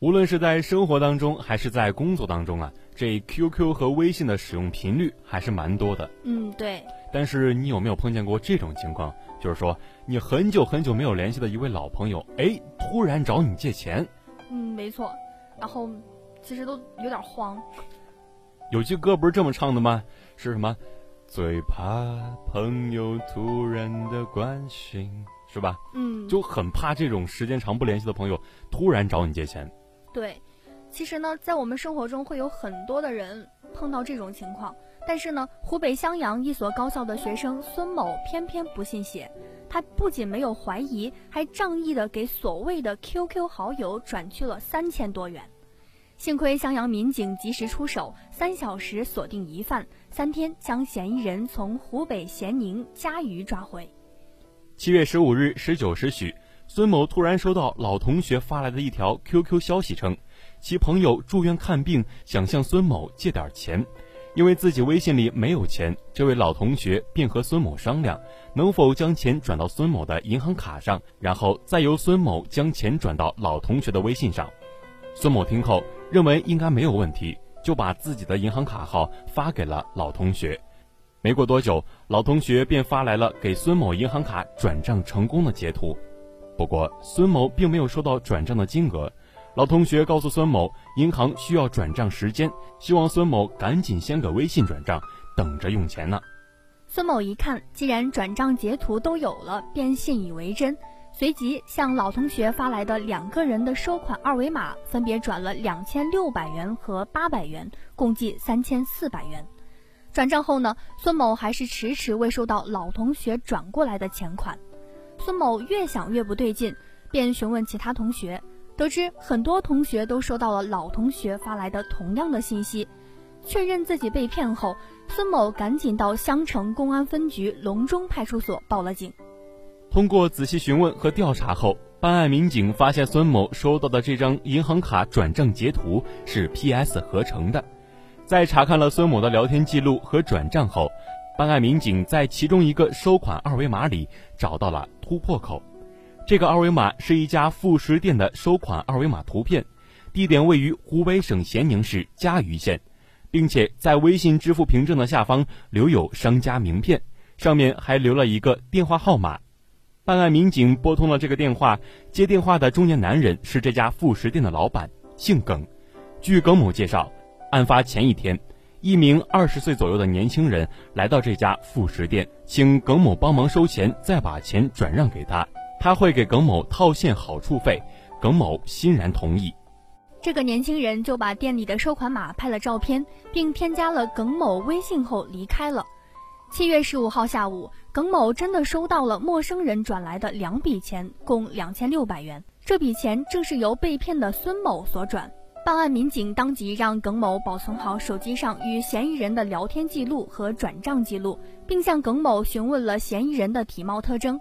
无论是在生活当中，还是在工作当中啊，这 QQ 和微信的使用频率还是蛮多的。嗯，对。但是你有没有碰见过这种情况？就是说，你很久很久没有联系的一位老朋友，哎，突然找你借钱。嗯，没错。然后，其实都有点慌。有句歌不是这么唱的吗？是什么？最怕朋友突然的关心，是吧？嗯。就很怕这种时间长不联系的朋友突然找你借钱。对，其实呢，在我们生活中会有很多的人碰到这种情况，但是呢，湖北襄阳一所高校的学生孙某偏偏不信邪，他不仅没有怀疑，还仗义的给所谓的 QQ 好友转去了三千多元。幸亏襄阳民警及时出手，三小时锁定疑犯，三天将嫌疑人从湖北咸宁嘉鱼抓回。七月十五日十九时许。孙某突然收到老同学发来的一条 QQ 消息，称其朋友住院看病，想向孙某借点钱。因为自己微信里没有钱，这位老同学便和孙某商量，能否将钱转到孙某的银行卡上，然后再由孙某将钱转到老同学的微信上。孙某听后认为应该没有问题，就把自己的银行卡号发给了老同学。没过多久，老同学便发来了给孙某银行卡转账成功的截图。不过，孙某并没有收到转账的金额。老同学告诉孙某，银行需要转账时间，希望孙某赶紧先给微信转账，等着用钱呢。孙某一看，既然转账截图都有了，便信以为真，随即向老同学发来的两个人的收款二维码，分别转了两千六百元和八百元，共计三千四百元。转账后呢，孙某还是迟迟未收到老同学转过来的钱款。孙某越想越不对劲，便询问其他同学，得知很多同学都收到了老同学发来的同样的信息，确认自己被骗后，孙某赶紧到襄城公安分局隆中派出所报了警。通过仔细询问和调查后，办案民警发现孙某收到的这张银行卡转账截图是 PS 合成的，在查看了孙某的聊天记录和转账后。办案民警在其中一个收款二维码里找到了突破口，这个二维码是一家副食店的收款二维码图片，地点位于湖北省咸宁市嘉鱼县，并且在微信支付凭证的下方留有商家名片，上面还留了一个电话号码。办案民警拨通了这个电话，接电话的中年男人是这家副食店的老板，姓耿。据耿某介绍，案发前一天。一名二十岁左右的年轻人来到这家副食店，请耿某帮忙收钱，再把钱转让给他，他会给耿某套现好处费。耿某欣然同意。这个年轻人就把店里的收款码拍了照片，并添加了耿某微信后离开了。七月十五号下午，耿某真的收到了陌生人转来的两笔钱，共两千六百元。这笔钱正是由被骗的孙某所转。办案民警当即让耿某保存好手机上与嫌疑人的聊天记录和转账记录，并向耿某询问了嫌疑人的体貌特征。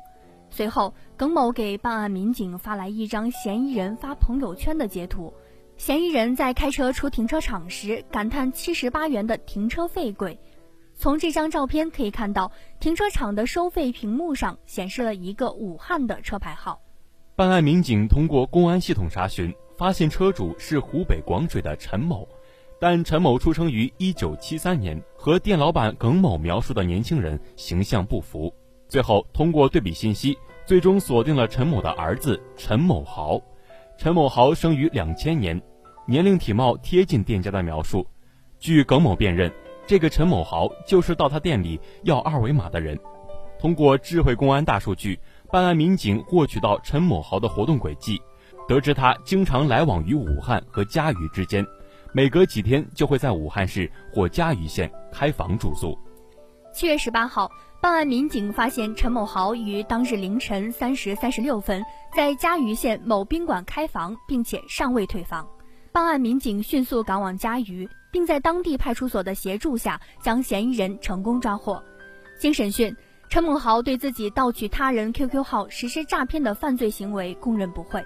随后，耿某给办案民警发来一张嫌疑人发朋友圈的截图。嫌疑人在开车出停车场时感叹七十八元的停车费贵。从这张照片可以看到，停车场的收费屏幕上显示了一个武汉的车牌号。办案民警通过公安系统查询。发现车主是湖北广水的陈某，但陈某出生于一九七三年，和店老板耿某描述的年轻人形象不符。最后通过对比信息，最终锁定了陈某的儿子陈某豪。陈某豪生于两千年，年龄体貌贴近店家的描述。据耿某辨认，这个陈某豪就是到他店里要二维码的人。通过智慧公安大数据，办案民警获取到陈某豪的活动轨迹。得知他经常来往于武汉和嘉鱼之间，每隔几天就会在武汉市或嘉鱼县开房住宿。七月十八号，办案民警发现陈某豪于当日凌晨三时三十六分在嘉鱼县某宾馆开房，并且尚未退房。办案民警迅速赶往嘉鱼，并在当地派出所的协助下将嫌疑人成功抓获。经审讯，陈某豪对自己盗取他人 QQ 号实施诈骗的犯罪行为供认不讳。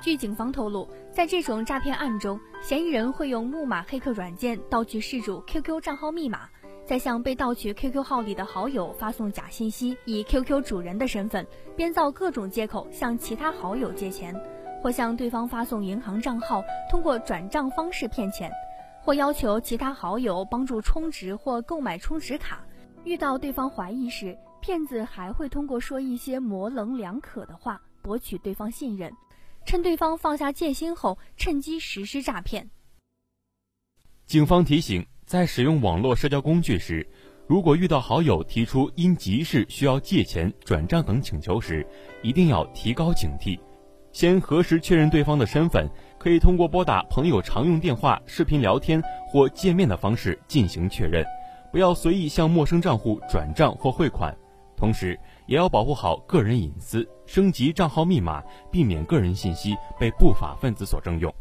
据警方透露，在这种诈骗案中，嫌疑人会用木马黑客软件盗取事主 QQ 账号密码，再向被盗取 QQ 号里的好友发送假信息，以 QQ 主人的身份编造各种借口向其他好友借钱，或向对方发送银行账号，通过转账方式骗钱，或要求其他好友帮助充值或购买充值卡。遇到对方怀疑时，骗子还会通过说一些模棱两可的话博取对方信任。趁对方放下戒心后，趁机实施诈骗。警方提醒，在使用网络社交工具时，如果遇到好友提出因急事需要借钱、转账等请求时，一定要提高警惕，先核实确认对方的身份，可以通过拨打朋友常用电话、视频聊天或见面的方式进行确认，不要随意向陌生账户转账或汇款。同时，也要保护好个人隐私，升级账号密码，避免个人信息被不法分子所征用。